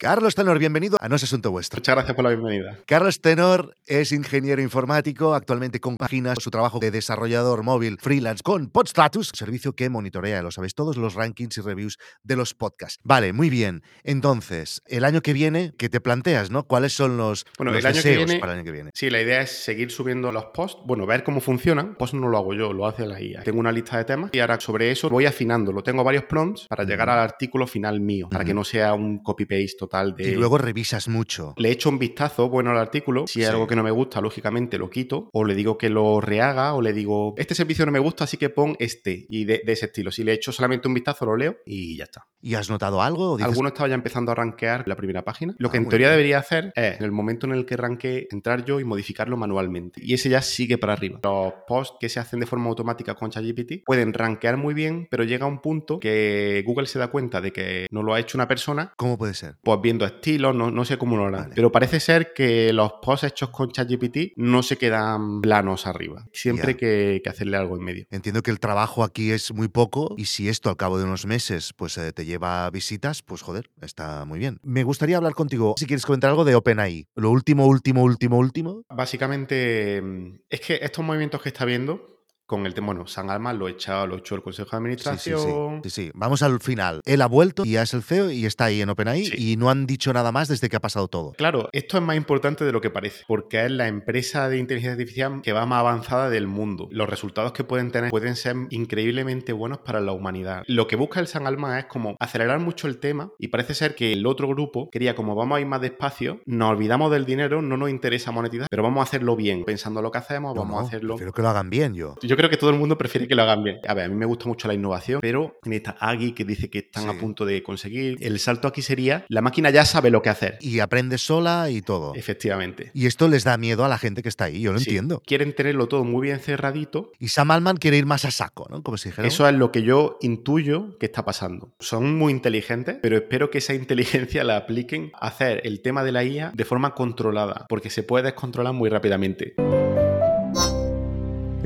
Carlos Tenor, bienvenido a No es Asunto Vuestro. Muchas gracias por la bienvenida. Carlos Tenor es ingeniero informático, actualmente compagina su trabajo de desarrollador móvil freelance con Podstatus, servicio que monitorea, lo sabéis todos, los rankings y reviews de los podcasts. Vale, muy bien. Entonces, el año que viene, ¿qué te planteas, no? ¿Cuáles son los, bueno, los el año deseos que viene, para el año que viene? Sí, la idea es seguir subiendo los posts, bueno, ver cómo funcionan. Posts no lo hago yo, lo hace la IA. Tengo una lista de temas y ahora sobre eso voy afinándolo. Tengo varios prompts para llegar al artículo final mío, para que no sea un copy-paste total de... Y luego revisas mucho. Le echo un vistazo bueno al artículo. Si hay Sí. algo que no me gusta, lógicamente lo quito. O le digo que lo rehaga. O le digo, este servicio no me gusta, así que pon este. Y de, de ese estilo. Si le echo solamente un vistazo, lo leo y ya está. ¿Y has notado algo? ¿O dices, Alguno estaba ya empezando a rankear la primera página. Lo que Ah, en muy teoría bien. debería hacer es, en el momento en el que ranquee, entrar yo y modificarlo manualmente. Y ese ya sigue para arriba. Los posts que se hacen de forma automática con ChatGPT pueden rankear muy bien, pero llega un punto que Google se da cuenta de que no lo ha hecho una persona ¿Cómo puede ser? pues viendo estilos, no, no sé cómo lo harán. Vale. Pero parece ser que los posts hechos con ChatGPT no se quedan planos arriba. Siempre que, que hacerle algo en medio. Entiendo que el trabajo aquí es muy poco y si esto al cabo de unos meses pues eh, te lleva visitas, pues joder, está muy bien. Me gustaría hablar contigo, si quieres comentar algo de OpenAI. Lo último, último, último, último. Básicamente, mm, es que estos movimientos que está viendo con el tema, bueno, San Alma lo echa, lo echó el Consejo de Sí, sí, sí, Administración. sí, sí. Vamos al final. Él ha vuelto y ya es el CEO y está ahí en OpenAI Sí. y no han dicho nada más desde que ha pasado todo. Claro, esto es más importante de lo que parece, porque es la empresa de inteligencia artificial que va más avanzada del mundo. Los resultados que pueden tener pueden ser increíblemente buenos para la humanidad. Lo que busca el San Alma es como acelerar mucho el tema y parece ser que el otro grupo quería como vamos a ir más despacio, nos olvidamos del dinero, no nos interesa monetizar, pero vamos a hacerlo bien, pensando lo que hacemos, No, vamos no, a hacerlo. Prefiero que lo hagan bien yo. Yo creo que todo el mundo prefiere que lo hagan bien. A ver, a mí me gusta mucho la innovación, pero en esta Agui que dice que están Sí. a punto de conseguir, el salto aquí sería, la máquina ya sabe lo que hacer. Y aprende sola y todo. Efectivamente. Y esto les da miedo a la gente que está ahí, yo lo Sí, entiendo. Quieren tenerlo todo muy bien cerradito. Y Sam Altman quiere ir más a saco, ¿no? Como si dijera. Eso es lo que yo intuyo que está pasando. Son muy inteligentes, pero espero que esa inteligencia la apliquen a hacer el tema de la IA de forma controlada, porque se puede descontrolar muy rápidamente.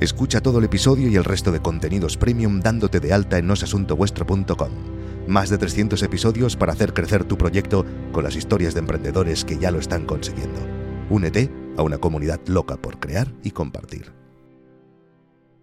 Escucha todo el episodio y el resto de contenidos premium dándote de alta en nosasuntovuestro.com. Más de 300 episodios para hacer crecer tu proyecto con las historias de emprendedores que ya lo están consiguiendo. Únete a una comunidad loca por crear y compartir.